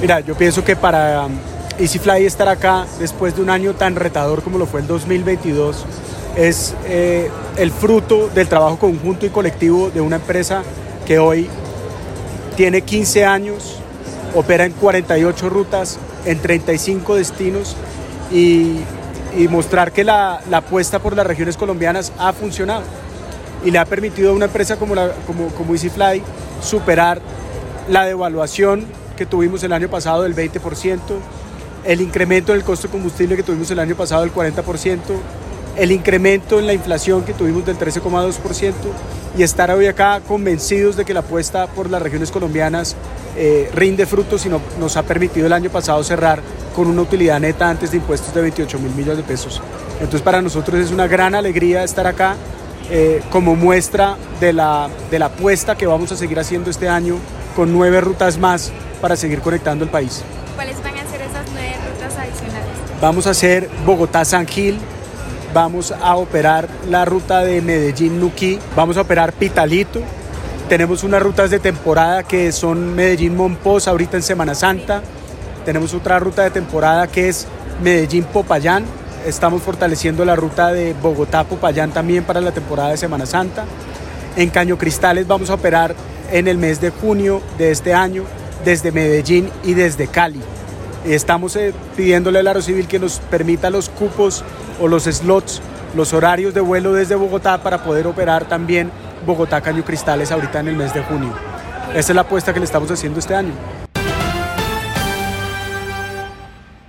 Mira, yo pienso que para um, EasyFly estar acá después de un año tan retador como lo fue el 2022 es eh, el fruto del trabajo conjunto y colectivo de una empresa que hoy tiene 15 años, opera en 48 rutas, en 35 destinos y, mostrar que la, apuesta por las regiones colombianas ha funcionado y le ha permitido a una empresa como, como, como EasyFly superar la devaluación que tuvimos el año pasado del 20%, el incremento del costo de combustible que tuvimos el año pasado del 40%, el incremento en la inflación que tuvimos del 13,2% y estar hoy acá convencidos de que la apuesta por las regiones colombianas eh, rinde frutos y no, nos ha permitido el año pasado cerrar con una utilidad neta antes de impuestos de 28 mil millones de pesos. Entonces para nosotros es una gran alegría estar acá eh, como muestra de la, de la apuesta que vamos a seguir haciendo este año con nueve rutas más para seguir conectando el país. ¿Cuáles van a ser esas nueve rutas adicionales? Vamos a hacer Bogotá-San Gil, vamos a operar la ruta de Medellín-Nuquí, vamos a operar Pitalito, tenemos unas rutas de temporada que son Medellín-Monpós ahorita en Semana Santa, tenemos otra ruta de temporada que es Medellín-Popayán, estamos fortaleciendo la ruta de Bogotá-Popayán también para la temporada de Semana Santa. En Caño Cristales vamos a operar en el mes de junio de este año desde Medellín y desde Cali. Estamos eh, pidiéndole al Aerocivil que nos permita los cupos o los slots, los horarios de vuelo desde Bogotá para poder operar también Bogotá Caño Cristales ahorita en el mes de junio. Esa es la apuesta que le estamos haciendo este año.